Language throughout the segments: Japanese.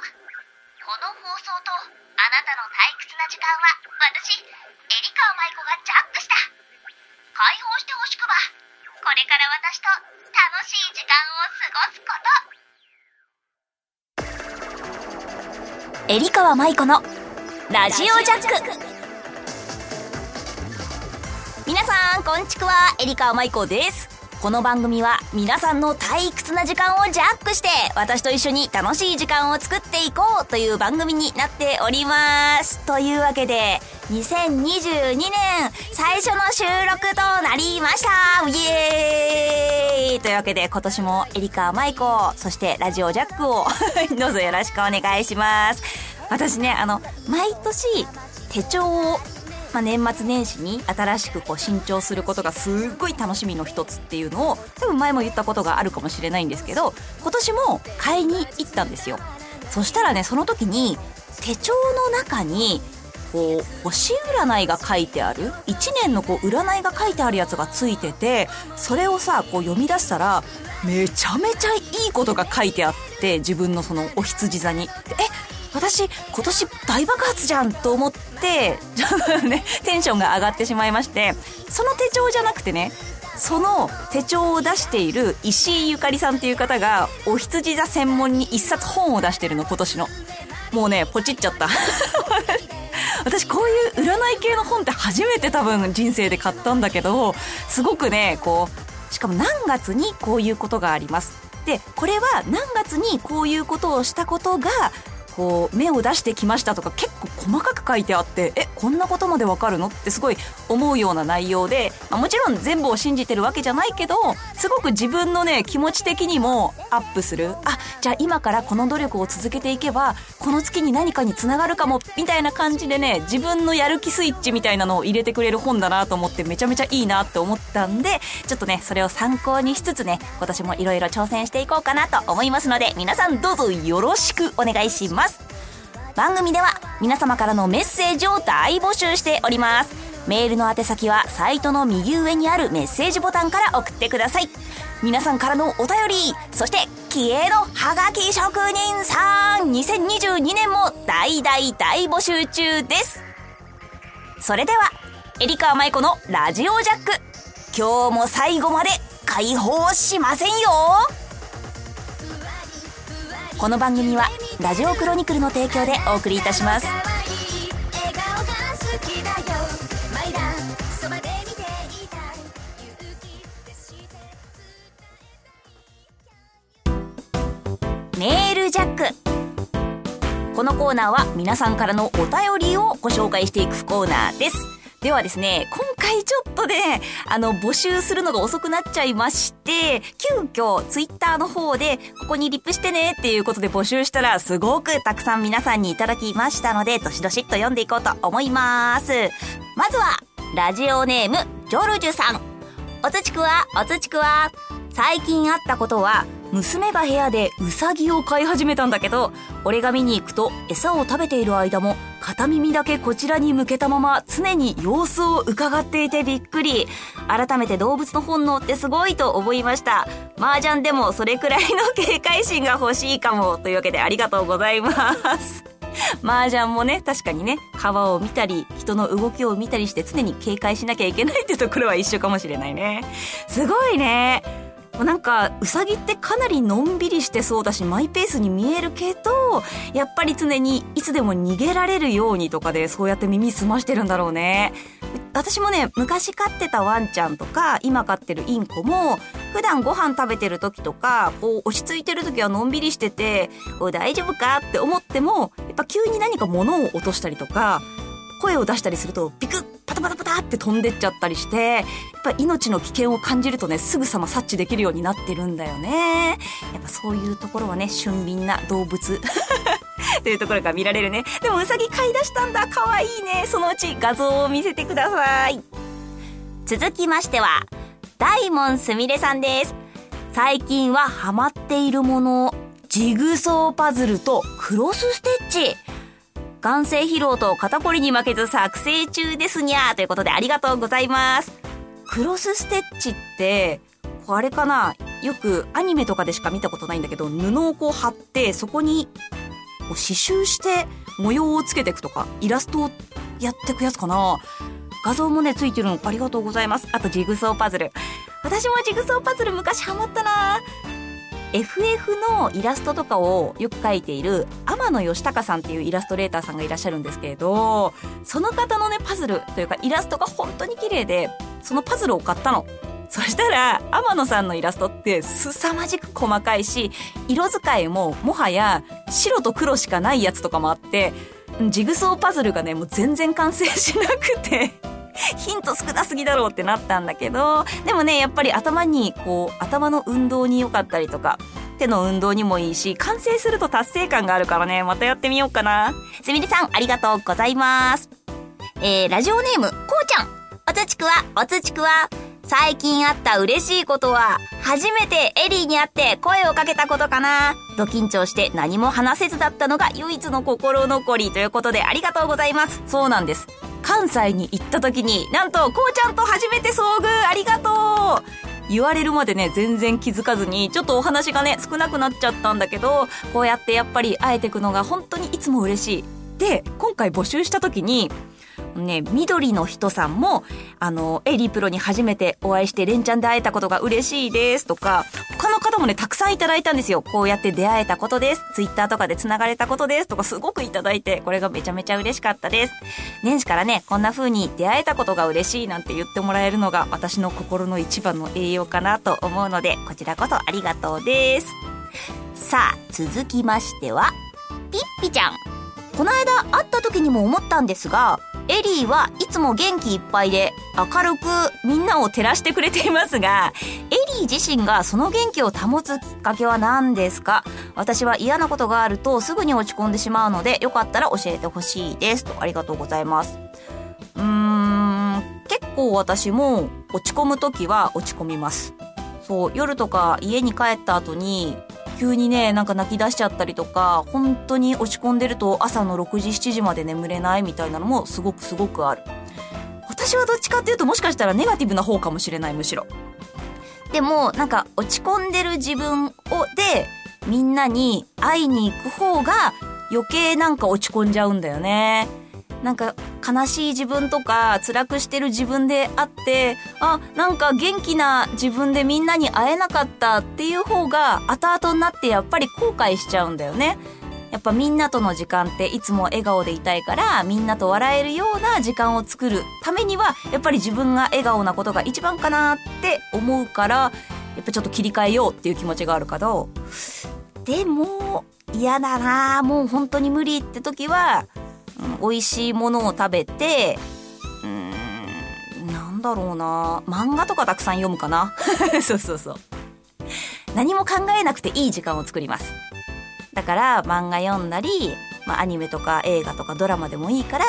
この放送とあなたの退屈な時間は私エリカ舞子がジャックした。解放してほしくば。これから私と楽しい時間を過ごすこと。エリカ舞子のラジオジャック。皆さんこんちくはエリカ舞子です。この番組は皆さんの退屈な時間をジャックして私と一緒に楽しい時間を作っていこうという番組になっております。というわけで2022年最初の収録となりました。イエーイ。というわけで今年もエリカ舞子そしてラジオジャックを どうぞよろしくお願いします。私ねあの毎年手帳をまあ、年末年始に新しくこう新調することがすっごい楽しみの一つっていうのを多分前も言ったことがあるかもしれないんですけど今年も買いに行ったんですよそしたらねその時に手帳の中にこう星占いが書いてある1年のこう占いが書いてあるやつがついててそれをさこう読み出したらめちゃめちゃいいことが書いてあって自分のそのお羊座に。え私今年大爆発じゃんと思ってちょっとねテンションが上がってしまいましてその手帳じゃなくてねその手帳を出している石井ゆかりさんっていう方がお羊座専門に一冊本を出してるの今年の。もうねポチっちゃった。私こういう占い系の本って初めて多分人生で買ったんだけどすごくねこうしかも何月にこういうことがあります。でこれは何月にこういうことをしたことがこう目を出してきましたとか結構細かく書いてあってえこんなことまでわかるの？ってすごい思うような内容で、まあ、もちろん全部を信じてるわけじゃないけどすごく自分のね気持ち的にもアップする。あじゃあ今からこの努力を続けていけばこの月に何かにつながるかもみたいな感じでね自分のやる気スイッチみたいなのを入れてくれる本だなと思ってめちゃめちゃいいなって思ったんでちょっとねそれを参考にしつつね今年もいろいろ挑戦していこうかなと思いますので皆さんどうぞよろしくお願いします。番組では皆様からのメッセージを大募集しております。メールの宛先はサイトの右上にあるメッセージボタンから送ってください。皆さんからのお便りそして気鋭のハガキ職人さん2022年も大大大募集中です。それではエリカ舞子のラジオジャック。今日も最後まで解放しませんよ。この番組はラジオクロニクルの提供でお送りいたします。メールジャック。このコーナーは皆さんからのお便りをご紹介していくコーナーです。ではですね、今回ちょっとね、あの、募集するのが遅くなっちゃいまして、急遽ツイッターの方で、ここにリップしてねっていうことで募集したら、すごくたくさん皆さんにいただきましたので、どしどしっと読んでいこうと思います。まずは、ラジオネーム、ジョルジュさん。おつちくわ、おつちくわ。最近あったことは、娘が部屋でウサギを飼い始めたんだけど俺が見に行くと餌を食べている間も片耳だけこちらに向けたまま常に様子を伺っていてびっくり。改めて動物の本能ってすごいと思いました。麻雀でもそれくらいの警戒心が欲しいかもというわけでありがとうございます。麻雀もね確かにね川を見たり人の動きを見たりして常に警戒しなきゃいけないってところは一緒かもしれないね。すごいね。なんかウサギってかなりのんびりしてそうだしマイペースに見えるけどやっぱり常にいつでも逃げられるようにとかでそうやって耳澄ましてるんだろうね。私もね昔飼ってたワンちゃんとか今飼ってるインコも普段ご飯食べてる時とかこう落ち着いてる時はのんびりしてて大丈夫かって思ってもやっぱ急に何か物を落としたりとか声を出したりするとビクッパタパタパタって飛んでっちゃったりしてやっぱ命の危険を感じるとねすぐさま察知できるようになってるんだよね。やっぱそういうところはね俊敏な動物。というところが見られるね。でもウサギ飼い出したんだ。かわいいね。そのうち画像を見せてください。続きましては大門すみれさんです。最近はハマっているものジグソーパズルとクロスステッチ。眼性疲労と肩こりに負けず作成中ですにゃーということでありがとうございます。クロスステッチって、あれかな？よくアニメとかでしか見たことないんだけど、布をこう貼って、そこにこう刺繍して模様をつけていくとかイラストをやっていくやつかな？画像もねついてるのありがとうございます。あとジグソーパズル。私もジグソーパズル昔ハマったな FF のイラストとかをよく描いている天野義孝さんっていうイラストレーターさんがいらっしゃるんですけれどその方のねパズルというかイラストが本当に綺麗でそのパズルを買ったの。そしたら天野さんのイラストって凄まじく細かいし色使いももはや白と黒しかないやつとかもあってジグソーパズルがねもう全然完成しなくて。ヒント少なすぎだろうってなったんだけど、でもね、やっぱり頭に、こう、頭の運動に良かったりとか、手の運動にもいいし、完成すると達成感があるからね、またやってみようかな。すみれさん、ありがとうございます。えー、ラジオネーム、こうちゃん。おつちくわ、おつちくわ。最近あった嬉しいことは、初めてエリーに会って声をかけたことかな。ド緊張して何も話せずだったのが唯一の心残りということでありがとうございます。そうなんです。関西に行った時に、なんと、こうちゃんと初めて遭遇ありがとう言われるまでね、全然気づかずに、ちょっとお話がね、少なくなっちゃったんだけど、こうやってやっぱり会えてくのが本当にいつも嬉しい。で、今回募集した時に、ね、緑の人さんも、あの、エリプロに初めてお会いして連チャンで会えたことが嬉しいですとか、他の方もね、たくさんいただいたんですよ。こうやって出会えたことです。ツイッターとかで繋がれたことですとかすごくいただいて、これがめちゃめちゃ嬉しかったです。年始からね、こんな風に出会えたことが嬉しいなんて言ってもらえるのが私の心の一番の栄養かなと思うので、こちらこそありがとうです。さあ、続きましては、ピッピちゃん。この間会った時にも思ったんですが、エリーはいつも元気いっぱいで明るくみんなを照らしてくれていますが、エリー自身がその元気を保つきっかけは何ですか？私は嫌なことがあるとすぐに落ち込んでしまうので、よかったら教えてほしいです。と、ありがとうございます。うーん、結構私も落ち込む時は落ち込みます。そう、夜とか家に帰った後に急にね、なんか泣き出しちゃったりとか、本当に落ち込んでると朝の6時、7時まで眠れないみたいなのもすごくすごくある。私はどっちかっていうともしかしたらネガティブな方かもしれない、むしろ。でも、なんか落ち込んでる自分を、で、みんなに会いに行く方が余計なんか落ち込んじゃうんだよね。なんか悲しい自分とか辛くしてる自分であって、あ、なんか元気な自分でみんなに会えなかったっていう方が後々になってやっぱり後悔しちゃうんだよね。やっぱみんなとの時間っていつも笑顔でいたいからみんなと笑えるような時間を作るためにはやっぱり自分が笑顔なことが一番かなって思うからやっぱちょっと切り替えようっていう気持ちがあるけどでも嫌だなもう本当に無理って時は美味しいものを食べて、うーん、なんだろうな漫画とかたくさん読むかな そうそうそう。何も考えなくていい時間を作ります。だから漫画読んだり、まあアニメとか映画とかドラマでもいいから、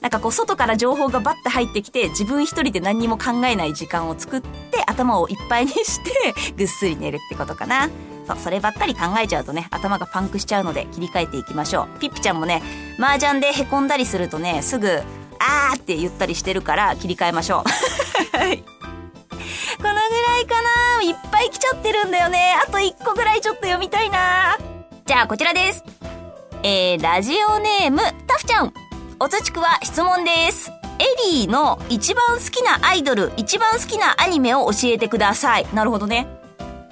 なんかこう外から情報がバッて入ってきて自分一人で何にも考えない時間を作って頭をいっぱいにしてぐっすり寝るってことかな。そう、そればっかり考えちゃうとね、頭がパンクしちゃうので切り替えていきましょう。ピッピちゃんもね、麻雀で凹んだりするとね、すぐ、あーって言ったりしてるから切り替えましょう。はい。このぐらいかないっぱい来ちゃってるんだよね。あと1個ぐらいちょっと読みたいなじゃあこちらです。えー、ラジオネーム、タフちゃん。おつちくは質問です。エリーの一番好きなアイドル、一番好きなアニメを教えてください。なるほどね。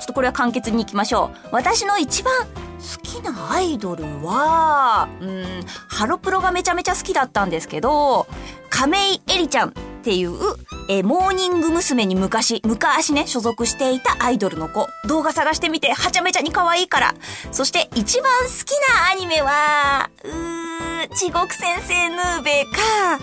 ちょっとこれは簡潔にいきましょう。私の一番好きなアイドルは、うん、ハロプロがめちゃめちゃ好きだったんですけど、亀井絵里ちゃんっていう、えモーニング娘。に昔、昔ね、所属していたアイドルの子。動画探してみて、はちゃめちゃに可愛いから。そして一番好きなアニメは、うー、地獄先生ヌーベか、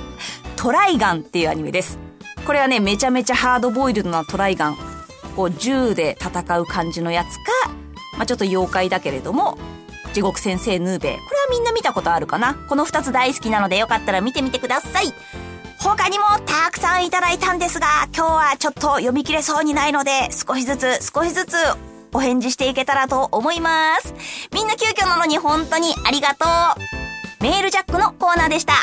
トライガンっていうアニメです。これはね、めちゃめちゃハードボイルドなトライガン。こう銃で戦う感じのやつか、まあ、ちょっと妖怪だけれども、地獄先生ヌーベこれはみんな見たことあるかな？この二つ大好きなのでよかったら見てみてください。他にもたくさんいただいたんですが、今日はちょっと読み切れそうにないので、少しずつ少しずつお返事していけたらと思います。みんな急遽なのに本当にありがとう。メールジャックのコーナーでした。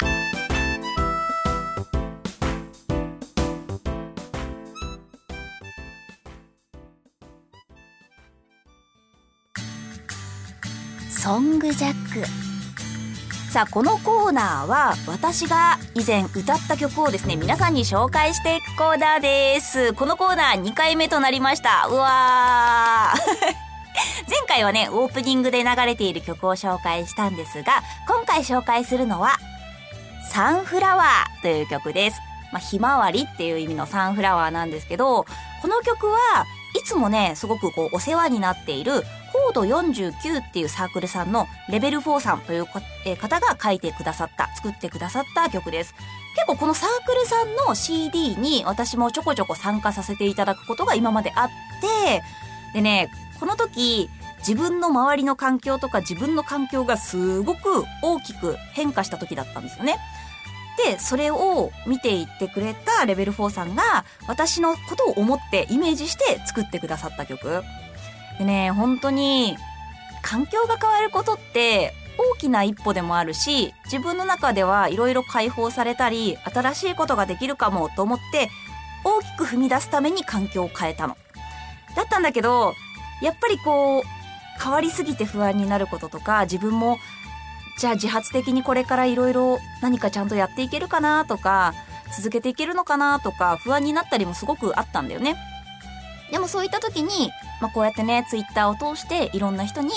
ソングジャック。さあこのコーナーは私が以前歌った曲をですね皆さんに紹介していくコーナーです。このコーナー2回目となりました。うわー。前回はねオープニングで流れている曲を紹介したんですが今回紹介するのはサンフラワーという曲です。まあ、ひまわりっていう意味のサンフラワーなんですけどこの曲はいつもねすごくこうお世話になっているコード49っていうサークルさんのレベル4さんという方が書いてくださった、作ってくださった曲です。結構このサークルさんの CD に私もちょこちょこ参加させていただくことが今まであって、でね、この時自分の周りの環境とか自分の環境がすごく大きく変化した時だったんですよね。で、それを見ていってくれたレベル4さんが私のことを思ってイメージして作ってくださった曲。でね、本当に環境が変わることって大きな一歩でもあるし、自分の中ではいろいろ解放されたり、新しいことができるかもと思って、大きく踏み出すために環境を変えたの。だったんだけど、やっぱりこう、変わりすぎて不安になることとか、自分も、じゃあ自発的にこれからいろいろ何かちゃんとやっていけるかなとか、続けていけるのかなとか、不安になったりもすごくあったんだよね。でもそういった時に、まあ、こうやってね、ツイッターを通していろんな人に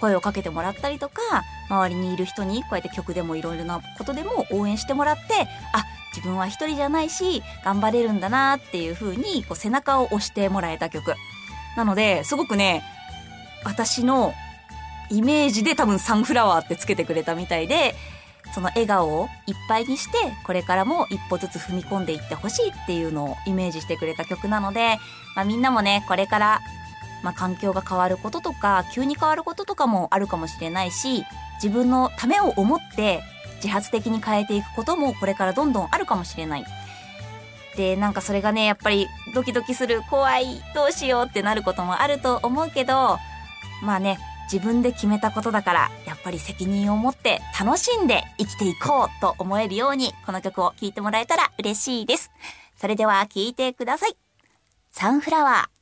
声をかけてもらったりとか、周りにいる人にこうやって曲でもいろいろなことでも応援してもらって、あ、自分は一人じゃないし、頑張れるんだなっていう風に、こう背中を押してもらえた曲。なので、すごくね、私のイメージで多分サンフラワーってつけてくれたみたいで、その笑顔をいっぱいにしてこれからも一歩ずつ踏み込んでいってほしいっていうのをイメージしてくれた曲なので、まあ、みんなもねこれから、まあ、環境が変わることとか急に変わることとかもあるかもしれないし自分のためを思って自発的に変えていくこともこれからどんどんあるかもしれない。でなんかそれがねやっぱりドキドキする怖いどうしようってなることもあると思うけどまあね自分で決めたことだから、やっぱり責任を持って楽しんで生きていこうと思えるように、この曲を聴いてもらえたら嬉しいです。それでは聴いてください。サンフラワー。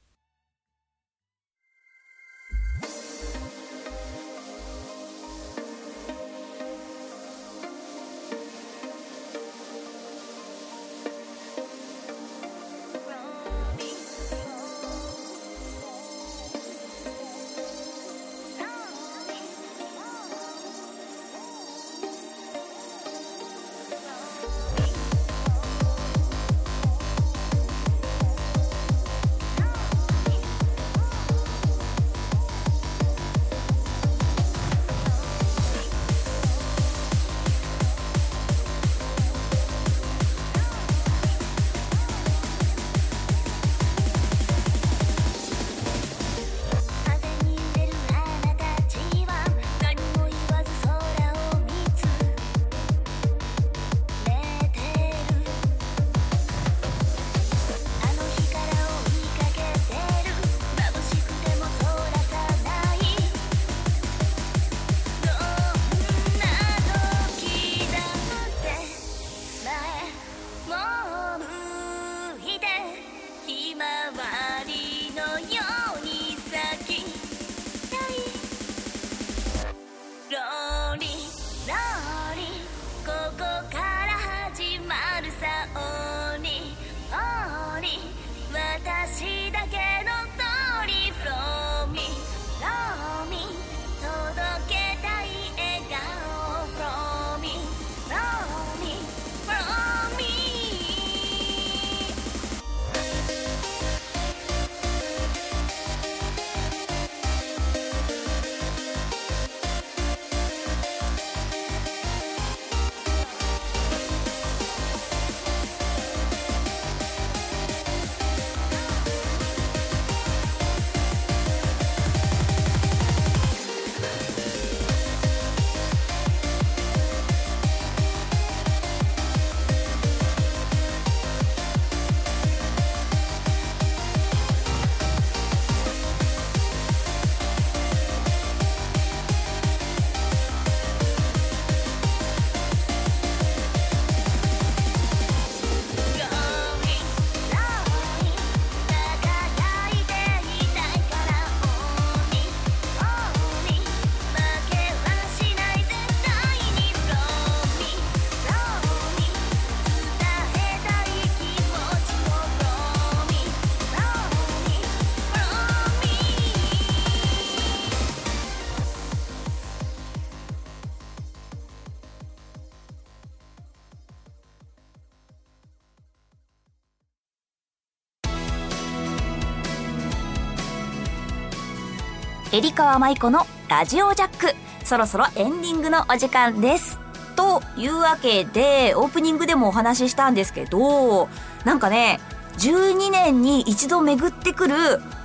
エ川舞子のラジオジャック。そろそろエンディングのお時間です。というわけでオープニングでもお話ししたんですけどなんかね12年に一度巡ってくる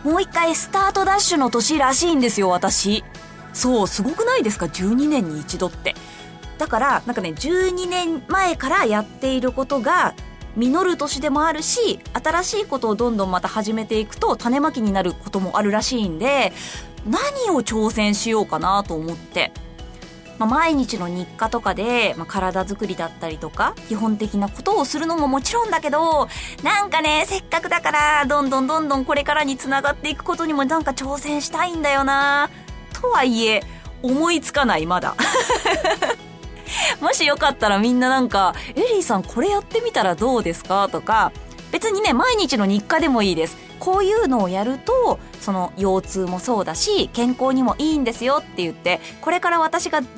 もう一回スタートダッシュの年らしいんですよ私。そうすごくないですか？12年に一度って。だからなんかね12年前からやっていることが実る年でもあるし新しいことをどんどんまた始めていくと種まきになることもあるらしいんで何を挑戦しようかなと思って。まあ、毎日の日課とかで、まあ、体づくりだったりとか、基本的なことをするのももちろんだけど、なんかね、せっかくだから、どんどんどんどんこれからにつながっていくことにもなんか挑戦したいんだよなとはいえ、思いつかない、まだ。もしよかったらみんななんか、エリーさんこれやってみたらどうですか？とか、別にね、毎日の日課でもいいです。こういうのをやると、その腰痛もそうだし、健康にもいいんですよって言って、これから私がずっ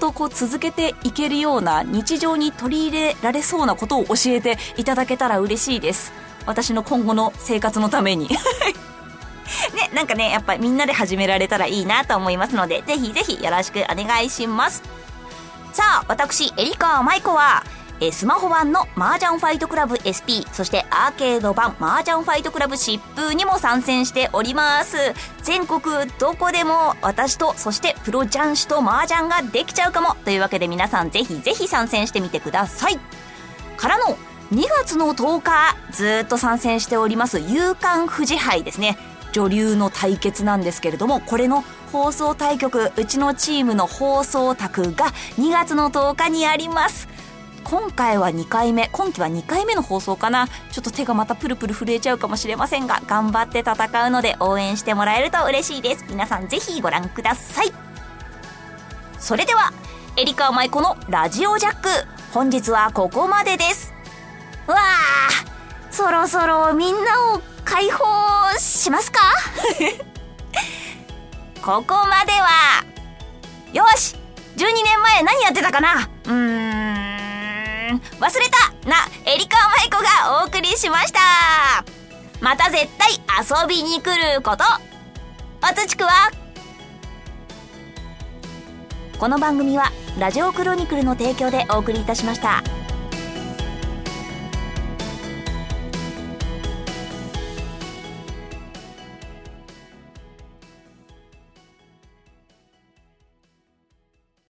とこう続けていけるような日常に取り入れられそうなことを教えていただけたら嬉しいです。私の今後の生活のために。ね、なんかね、やっぱみんなで始められたらいいなと思いますので、ぜひぜひよろしくお願いします。さあ、私、エリカ舞子は、えスマホ版の麻雀ファイトクラブ SP そしてアーケード版麻雀ファイトクラブ疾風にも参戦しております。全国どこでも私とそしてプロ雀士と麻雀ができちゃうかも。というわけで皆さんぜひぜひ参戦してみてください。からの2月の10日ずっと参戦しております夕刊富士杯ですね。女流の対決なんですけれどもこれの放送対局うちのチームの放送卓が2月の10日にあります。今回は2回目今期は2回目の放送かな。ちょっと手がまたプルプル震えちゃうかもしれませんが頑張って戦うので応援してもらえると嬉しいです。皆さんぜひご覧ください。それではエリカ舞子のラジオジャック本日はここまでです。わあそろそろみんなを解放しますか？ここまではよし12年前何やってたかな？うーん忘れたなエリカ舞子がお送りしました。また絶対遊びに来ること。おつちくはこの番組はラジオクロニクルの提供でお送りいたしました。